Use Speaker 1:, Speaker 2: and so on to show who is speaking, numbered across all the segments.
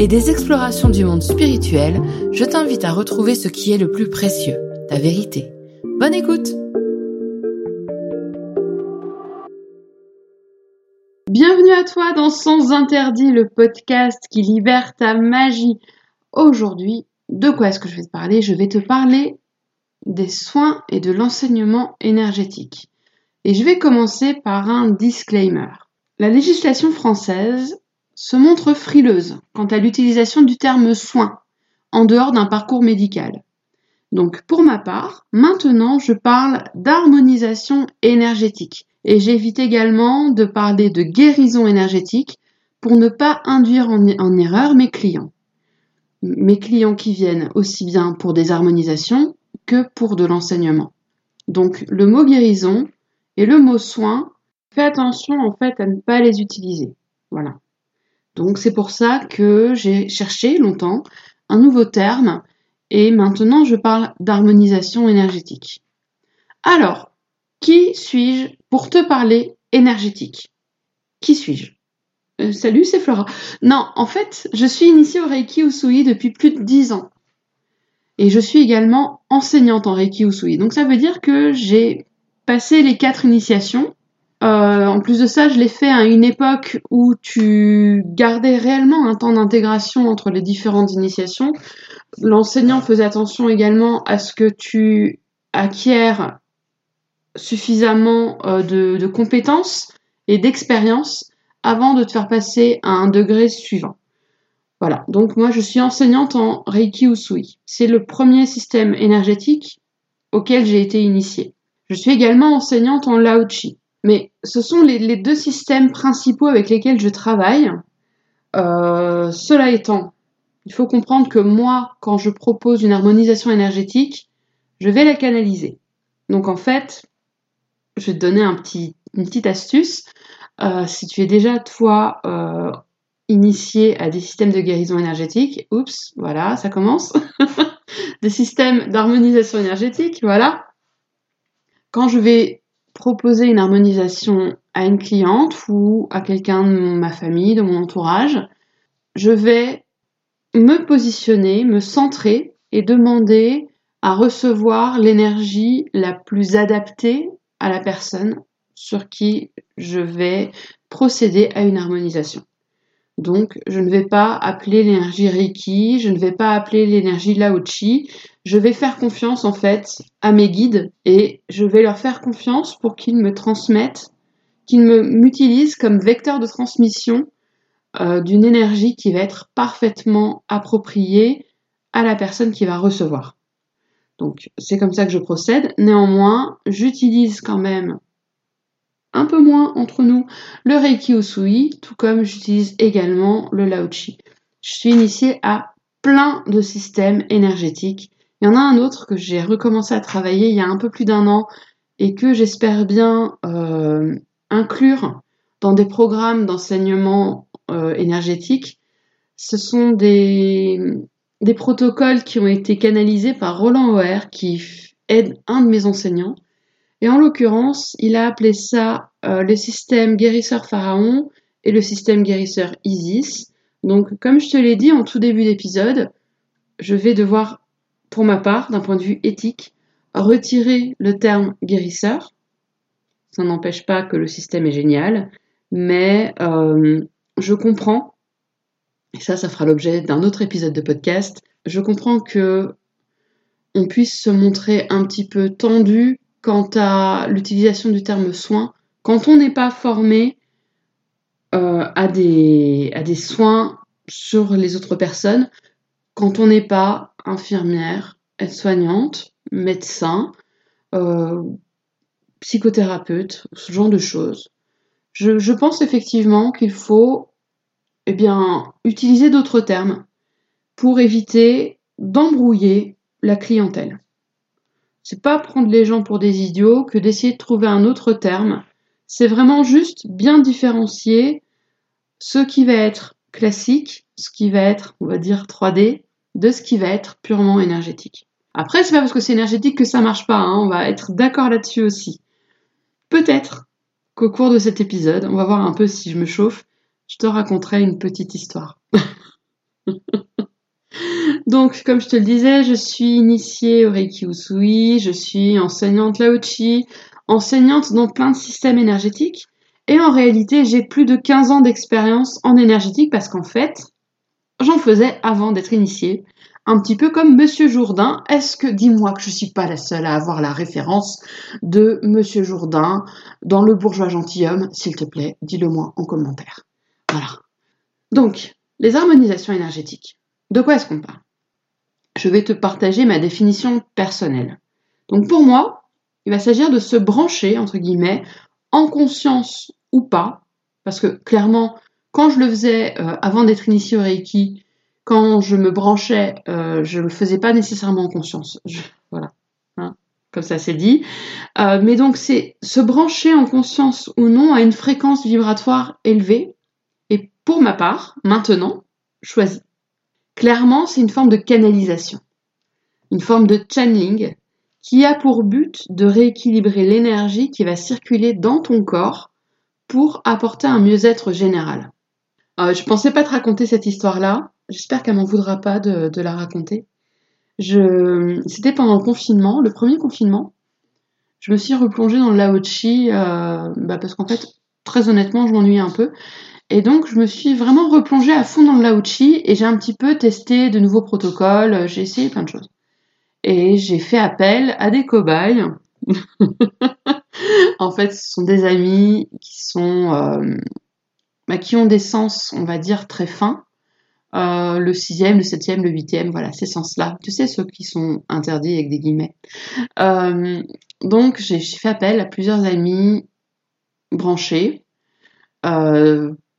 Speaker 1: et des explorations du monde spirituel, je t'invite à retrouver ce qui est le plus précieux, ta vérité. Bonne écoute Bienvenue à toi dans Sans Interdit, le podcast qui libère ta magie. Aujourd'hui, de quoi est-ce que je vais te parler? Je vais te parler des soins et de l'enseignement énergétique. Et je vais commencer par un disclaimer. La législation française se montre frileuse quant à l'utilisation du terme soin en dehors d'un parcours médical. Donc pour ma part, maintenant je parle d'harmonisation énergétique et j'évite également de parler de guérison énergétique pour ne pas induire en, erreur mes clients. Mes clients qui viennent aussi bien pour des harmonisations que pour de l'enseignement. Donc le mot guérison et le mot soin, fais attention en fait à ne pas les utiliser. Voilà. Donc c'est pour ça que j'ai cherché longtemps un nouveau terme et maintenant je parle d'harmonisation énergétique. Alors, qui suis-je pour te parler énergétique? Qui suis-je? Euh, Salut, c'est Flora. Non, en fait, je suis initiée au Reiki Usui depuis plus de 10 ans. Et je suis également enseignante en Reiki Usui. Donc ça veut dire que j'ai passé les quatre initiations euh, en plus de ça, je l'ai fait à une époque où tu gardais réellement un temps d'intégration entre les différentes initiations. L'enseignant faisait attention également à ce que tu acquières suffisamment euh, de, compétences et d'expérience avant de te faire passer à un degré suivant. Voilà, donc moi je suis enseignante en Reiki Usui. C'est le premier système énergétique auquel j'ai été initiée. Je suis également enseignante en Lao-Chi. Mais ce sont les, deux systèmes principaux avec lesquels je travaille. Euh, cela étant, il faut comprendre que moi, quand je propose une harmonisation énergétique, je vais la canaliser. Donc en fait, je vais te donner un petit, une petite astuce. Euh, si tu es déjà, toi, euh, initié à des systèmes de guérison énergétique, oups, voilà, ça commence. des systèmes d'harmonisation énergétique, voilà. Quand je vais proposer une harmonisation à une cliente ou à quelqu'un de ma famille, de mon entourage, je vais me positionner, me centrer et demander à recevoir l'énergie la plus adaptée à la personne sur qui je vais procéder à une harmonisation. Donc, je ne vais pas appeler l'énergie Reiki, je ne vais pas appeler l'énergie Lao-Chi, je vais faire confiance en fait à mes guides et je vais leur faire confiance pour qu'ils me transmettent, qu'ils m'utilisent comme vecteur de transmission euh, d'une énergie qui va être parfaitement appropriée à la personne qui va recevoir. Donc, c'est comme ça que je procède. Néanmoins, j'utilise quand même un peu moins entre nous le Reiki Usui, tout comme j'utilise également le Lao-Chi. Je suis initiée à plein de systèmes énergétiques. Il y en a un autre que j'ai recommencé à travailler il y a un peu plus d'un an et que j'espère bien euh, inclure dans des programmes d'enseignement euh, énergétique. Ce sont des, des protocoles qui ont été canalisés par Roland O'Hare qui aide un de mes enseignants et en l'occurrence, il a appelé ça euh, le système guérisseur pharaon et le système guérisseur Isis. Donc, comme je te l'ai dit en tout début d'épisode, je vais devoir, pour ma part, d'un point de vue éthique, retirer le terme guérisseur. Ça n'empêche pas que le système est génial, mais euh, je comprends, et ça, ça fera l'objet d'un autre épisode de podcast, je comprends que on puisse se montrer un petit peu tendu quant à l'utilisation du terme soin quand on n'est pas formé euh, à, des, soins sur les autres personnes, quand on n'est pas infirmière, aide-soignante, médecin, euh, psychothérapeute, ce genre de choses. Je, je pense effectivement qu'il faut eh bien, utiliser d'autres termes pour éviter d'embrouiller la clientèle. C'est pas prendre les gens pour des idiots que d'essayer de trouver un autre terme. C'est vraiment juste bien différencier ce qui va être classique, ce qui va être, on va dire, 3D, de ce qui va être purement énergétique. Après, c'est pas parce que c'est énergétique que ça marche pas, hein. on va être d'accord là-dessus aussi. Peut-être qu'au cours de cet épisode, on va voir un peu si je me chauffe, je te raconterai une petite histoire. Donc, comme je te le disais, je suis initiée au Reiki Usui, je suis enseignante Laochi, enseignante dans plein de systèmes énergétiques. Et en réalité, j'ai plus de 15 ans d'expérience en énergétique parce qu'en fait, j'en faisais avant d'être initiée. Un petit peu comme Monsieur Jourdain. Est-ce que, dis-moi que je suis pas la seule à avoir la référence de Monsieur Jourdain dans Le Bourgeois Gentilhomme? S'il te plaît, dis-le moi en commentaire. Voilà. Donc, les harmonisations énergétiques. De quoi est-ce qu'on parle? Je vais te partager ma définition personnelle. Donc pour moi, il va s'agir de se brancher, entre guillemets, en conscience ou pas, parce que clairement, quand je le faisais euh, avant d'être initié au Reiki, quand je me branchais, euh, je ne le faisais pas nécessairement en conscience. voilà, hein, comme ça c'est dit. Euh, mais donc c'est se brancher en conscience ou non à une fréquence vibratoire élevée. Et pour ma part, maintenant, choisis. Clairement, c'est une forme de canalisation, une forme de channeling qui a pour but de rééquilibrer l'énergie qui va circuler dans ton corps pour apporter un mieux-être général. Euh, je pensais pas te raconter cette histoire-là. J'espère qu'elle m'en voudra pas de, la raconter. C'était pendant le confinement, le premier confinement. Je me suis replongée dans le Laochi euh, bah parce qu'en fait, très honnêtement, je m'ennuyais un peu. Et donc, je me suis vraiment replongée à fond dans le Laochi et j'ai un petit peu testé de nouveaux protocoles, j'ai essayé plein de choses et j'ai fait appel à des cobayes. en fait, ce sont des amis qui sont euh, bah, qui ont des sens, on va dire, très fins. Euh, le sixième, le septième, le huitième, voilà, ces sens-là. Tu sais, ceux qui sont interdits avec des guillemets. Euh, donc, j'ai fait appel à plusieurs amis branchés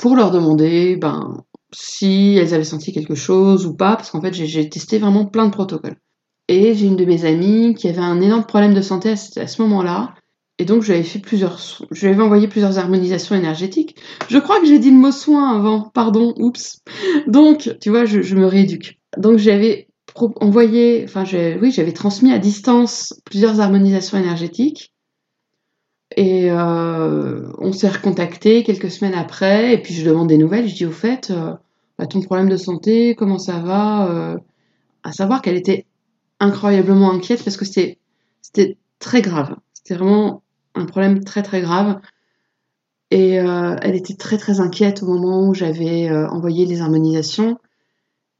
Speaker 1: pour leur demander ben, si elles avaient senti quelque chose ou pas, parce qu'en fait, j'ai testé vraiment plein de protocoles. Et j'ai une de mes amies qui avait un énorme problème de santé à ce, moment-là. Et donc, je lui avais fait plusieurs, je lui avais envoyé plusieurs harmonisations énergétiques. Je crois que j'ai dit le mot soin avant, pardon, oups. Donc, tu vois, je, me rééduque. Donc, j'avais envoyé, enfin, oui, j'avais transmis à distance plusieurs harmonisations énergétiques. Et euh, on s'est recontacté quelques semaines après, et puis je demande des nouvelles. Je dis au fait, euh, bah, ton problème de santé, comment ça va euh, À savoir qu'elle était incroyablement inquiète parce que c'était très grave. C'était vraiment un problème très très grave. Et euh, elle était très très inquiète au moment où j'avais envoyé les harmonisations.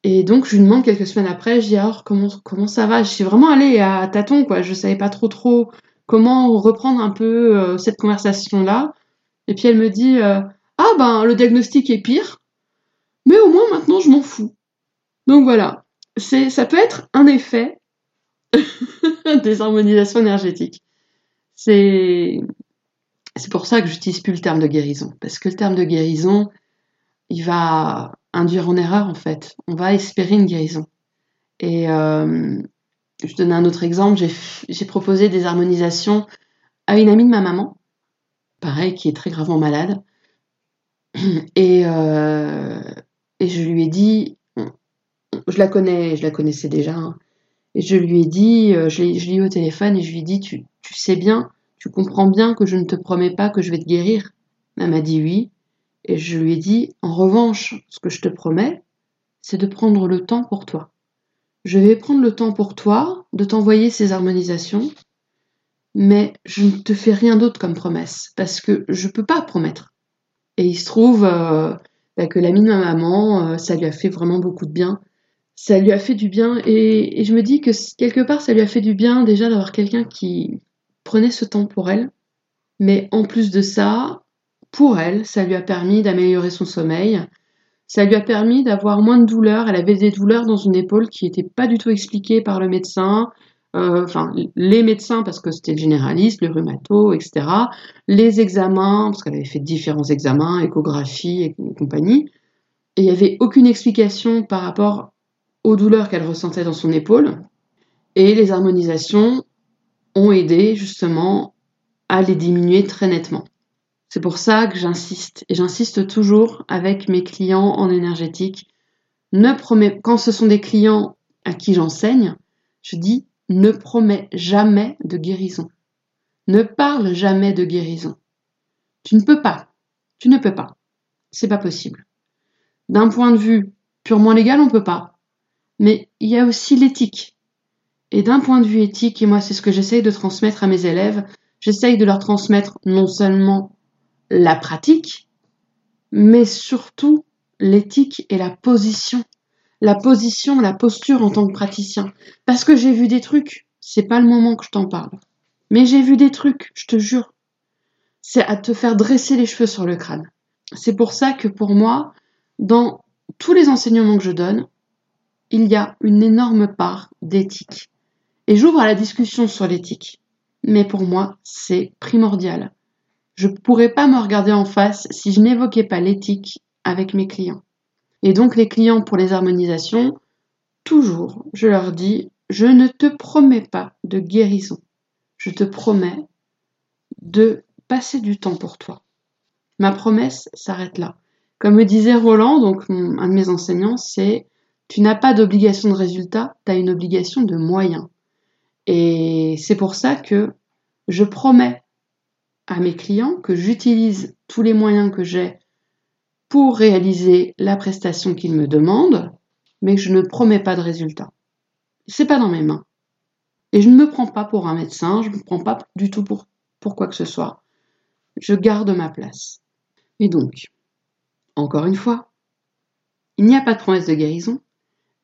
Speaker 1: Et donc je lui demande quelques semaines après, je dis alors comment comment ça va? Je suis vraiment allée à tâtons quoi. Je savais pas trop trop comment reprendre un peu euh, cette conversation là. Et puis elle me dit ah ben le diagnostic est pire, mais au moins maintenant je m'en fous. Donc voilà, c'est ça peut être un effet des harmonisations énergétiques. C'est c'est pour ça que j'utilise plus le terme de guérison parce que le terme de guérison il va induire en erreur en fait. On va espérer une guérison. Et euh, je donne un autre exemple. J'ai proposé des harmonisations à une amie de ma maman, pareil, qui est très gravement malade. Et, euh, je lui ai dit, je la connais, je la connaissais déjà. Hein, et je lui ai dit, euh, je l'ai eu au téléphone et je lui ai dit, tu, tu sais bien, tu comprends bien que je ne te promets pas que je vais te guérir? Elle m'a dit oui. Et je lui ai dit, en revanche, ce que je te promets, c'est de prendre le temps pour toi. Je vais prendre le temps pour toi de t'envoyer ces harmonisations, mais je ne te fais rien d'autre comme promesse, parce que je ne peux pas promettre. Et il se trouve euh, bah, que l'ami de ma maman, euh, ça lui a fait vraiment beaucoup de bien ça lui a fait du bien. Et, je me dis que quelque part, ça lui a fait du bien déjà d'avoir quelqu'un qui prenait ce temps pour elle. Mais en plus de ça, pour elle, ça lui a permis d'améliorer son sommeil. Ça lui a permis d'avoir moins de douleurs. Elle avait des douleurs dans une épaule qui n'étaient pas du tout expliquées par le médecin. Euh, enfin, les médecins, parce que c'était le généraliste, le rhumato, etc. Les examens, parce qu'elle avait fait différents examens, échographie et compagnie. Et il n'y avait aucune explication par rapport aux douleurs qu'elle ressentait dans son épaule. Et les harmonisations ont aidé justement à les diminuer très nettement. C'est pour ça que j'insiste, et j'insiste toujours avec mes clients en énergétique. Ne promets, quand ce sont des clients à qui j'enseigne, je dis ne promets jamais de guérison. Ne parle jamais de guérison. Tu ne peux pas. Tu ne peux pas. C'est pas possible. D'un point de vue purement légal, on peut pas. Mais il y a aussi l'éthique. Et d'un point de vue éthique, et moi c'est ce que j'essaye de transmettre à mes élèves, j'essaye de leur transmettre non seulement la pratique, mais surtout l'éthique et la position. La position, la posture en tant que praticien. Parce que j'ai vu des trucs, c'est pas le moment que je t'en parle. Mais j'ai vu des trucs, je te jure. C'est à te faire dresser les cheveux sur le crâne. C'est pour ça que pour moi, dans tous les enseignements que je donne, il y a une énorme part d'éthique. Et j'ouvre à la discussion sur l'éthique. Mais pour moi, c'est primordial. Je ne pourrais pas me regarder en face si je n'évoquais pas l'éthique avec mes clients. Et donc les clients pour les harmonisations, toujours, je leur dis, je ne te promets pas de guérison. Je te promets de passer du temps pour toi. Ma promesse s'arrête là. Comme me disait Roland, donc un de mes enseignants, c'est tu n'as pas d'obligation de résultat, tu as une obligation de moyens. Et c'est pour ça que je promets à mes clients que j'utilise tous les moyens que j'ai pour réaliser la prestation qu'ils me demandent, mais je ne promets pas de résultat. C'est pas dans mes mains. Et je ne me prends pas pour un médecin, je ne me prends pas du tout pour, pour quoi que ce soit. Je garde ma place. Et donc, encore une fois, il n'y a pas de promesse de guérison,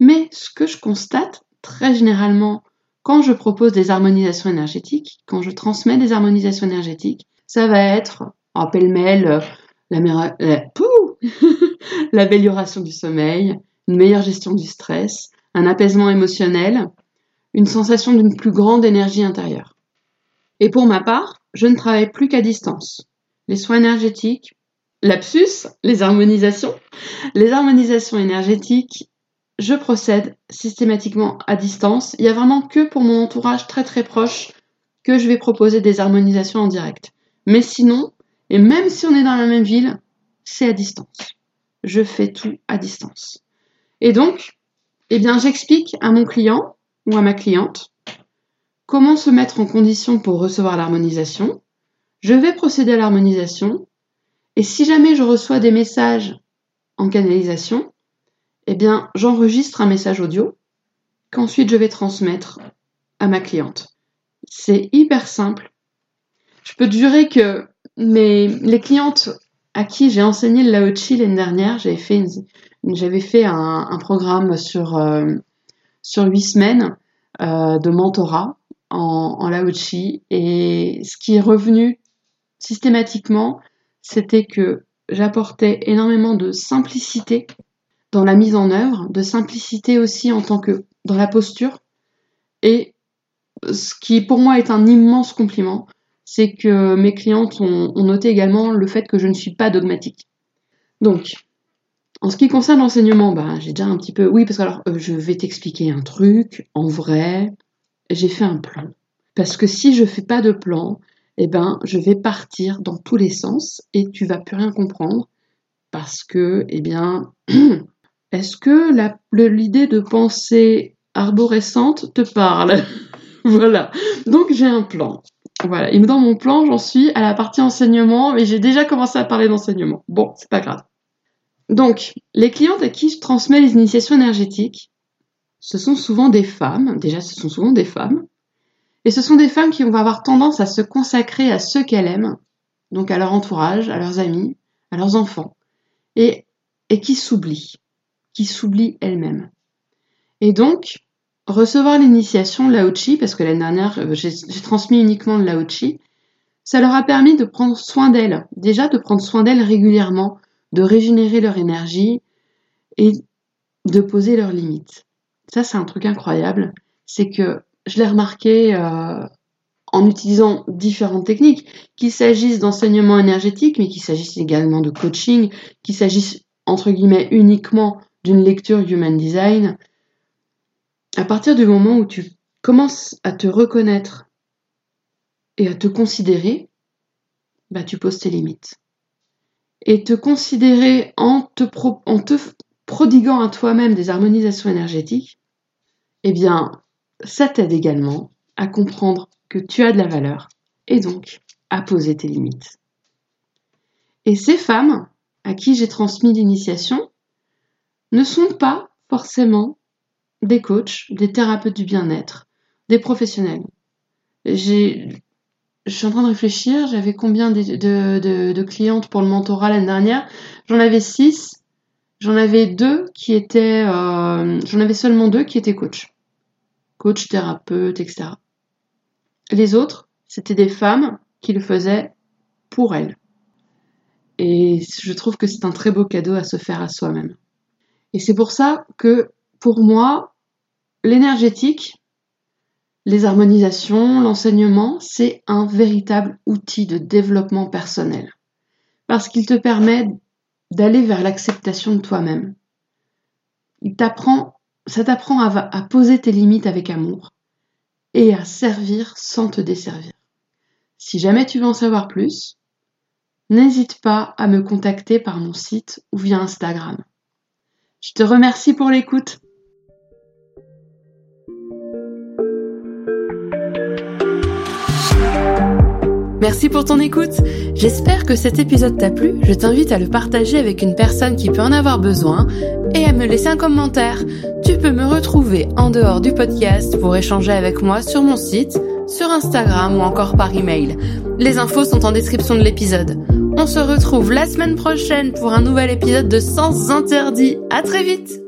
Speaker 1: mais ce que je constate très généralement quand je propose des harmonisations énergétiques, quand je transmets des harmonisations énergétiques, ça va être, en pêle-mêle, l'amélioration du sommeil, une meilleure gestion du stress, un apaisement émotionnel, une sensation d'une plus grande énergie intérieure. Et pour ma part, je ne travaille plus qu'à distance. Les soins énergétiques, lapsus, les harmonisations, les harmonisations énergétiques, je procède systématiquement à distance. Il y a vraiment que pour mon entourage très très proche que je vais proposer des harmonisations en direct. Mais sinon, et même si on est dans la même ville, c'est à distance. Je fais tout à distance. Et donc, eh bien, j'explique à mon client ou à ma cliente comment se mettre en condition pour recevoir l'harmonisation. Je vais procéder à l'harmonisation. Et si jamais je reçois des messages en canalisation, eh bien, j'enregistre un message audio qu'ensuite je vais transmettre à ma cliente. C'est hyper simple je peux te jurer que mes, les clientes à qui j'ai enseigné le Lao Chi l'année dernière, j'avais fait, j'avais fait un, programme sur, euh, sur 8 semaines euh, de mentorat en, en Lao Chi. Et ce qui est revenu systématiquement, c'était que j'apportais énormément de simplicité dans la mise en œuvre, de simplicité aussi en tant que dans la posture. Et ce qui pour moi est un immense compliment, c'est que mes clientes ont, noté également le fait que je ne suis pas dogmatique. Donc, en ce qui concerne l'enseignement, bah, j'ai déjà un petit peu. Oui, parce que alors, euh, je vais t'expliquer un truc. En vrai, j'ai fait un plan. Parce que si je fais pas de plan, eh ben, je vais partir dans tous les sens et tu vas plus rien comprendre. Parce que, eh bien, est-ce que l'idée de pensée arborescente te parle? Voilà. Donc, j'ai un plan. Voilà, et dans mon plan, j'en suis à la partie enseignement, mais j'ai déjà commencé à parler d'enseignement. Bon, c'est pas grave. Donc, les clientes à qui je transmets les initiations énergétiques, ce sont souvent des femmes, déjà ce sont souvent des femmes, et ce sont des femmes qui vont avoir tendance à se consacrer à ceux qu'elles aiment, donc à leur entourage, à leurs amis, à leurs enfants, et, et qui s'oublient, qui s'oublient elles-mêmes. Et donc, recevoir l'initiation Lao-Chi, parce que l'année dernière, euh, j'ai transmis uniquement le Lao-Chi, ça leur a permis de prendre soin d'elles. Déjà, de prendre soin d'elles régulièrement, de régénérer leur énergie et de poser leurs limites. Ça, c'est un truc incroyable. C'est que je l'ai remarqué euh, en utilisant différentes techniques, qu'il s'agisse d'enseignement énergétique, mais qu'il s'agisse également de coaching, qu'il s'agisse entre guillemets uniquement d'une lecture Human Design, à partir du moment où tu commences à te reconnaître et à te considérer, bah, tu poses tes limites. Et te considérer en te, en te prodiguant à toi-même des harmonisations énergétiques, eh bien, ça t'aide également à comprendre que tu as de la valeur et donc à poser tes limites. Et ces femmes à qui j'ai transmis l'initiation ne sont pas forcément des coachs, des thérapeutes du bien-être, des professionnels. Je suis en train de réfléchir, j'avais combien de, clientes pour le mentorat l'année dernière? J'en avais six, j'en avais deux qui étaient, euh, j'en avais seulement deux qui étaient coachs, coach, thérapeute, etc. Les autres, c'était des femmes qui le faisaient pour elles. Et je trouve que c'est un très beau cadeau à se faire à soi-même. Et c'est pour ça que, pour moi, l'énergétique, les harmonisations, l'enseignement, c'est un véritable outil de développement personnel. Parce qu'il te permet d'aller vers l'acceptation de toi-même. Ça t'apprend à poser tes limites avec amour et à servir sans te desservir. Si jamais tu veux en savoir plus, n'hésite pas à me contacter par mon site ou via Instagram. Je te remercie pour l'écoute.
Speaker 2: Merci pour ton écoute. J'espère que cet épisode t'a plu. Je t'invite à le partager avec une personne qui peut en avoir besoin et à me laisser un commentaire. Tu peux me retrouver en dehors du podcast pour échanger avec moi sur mon site, sur Instagram ou encore par email. Les infos sont en description de l'épisode. On se retrouve la semaine prochaine pour un nouvel épisode de Sens Interdit. À très vite!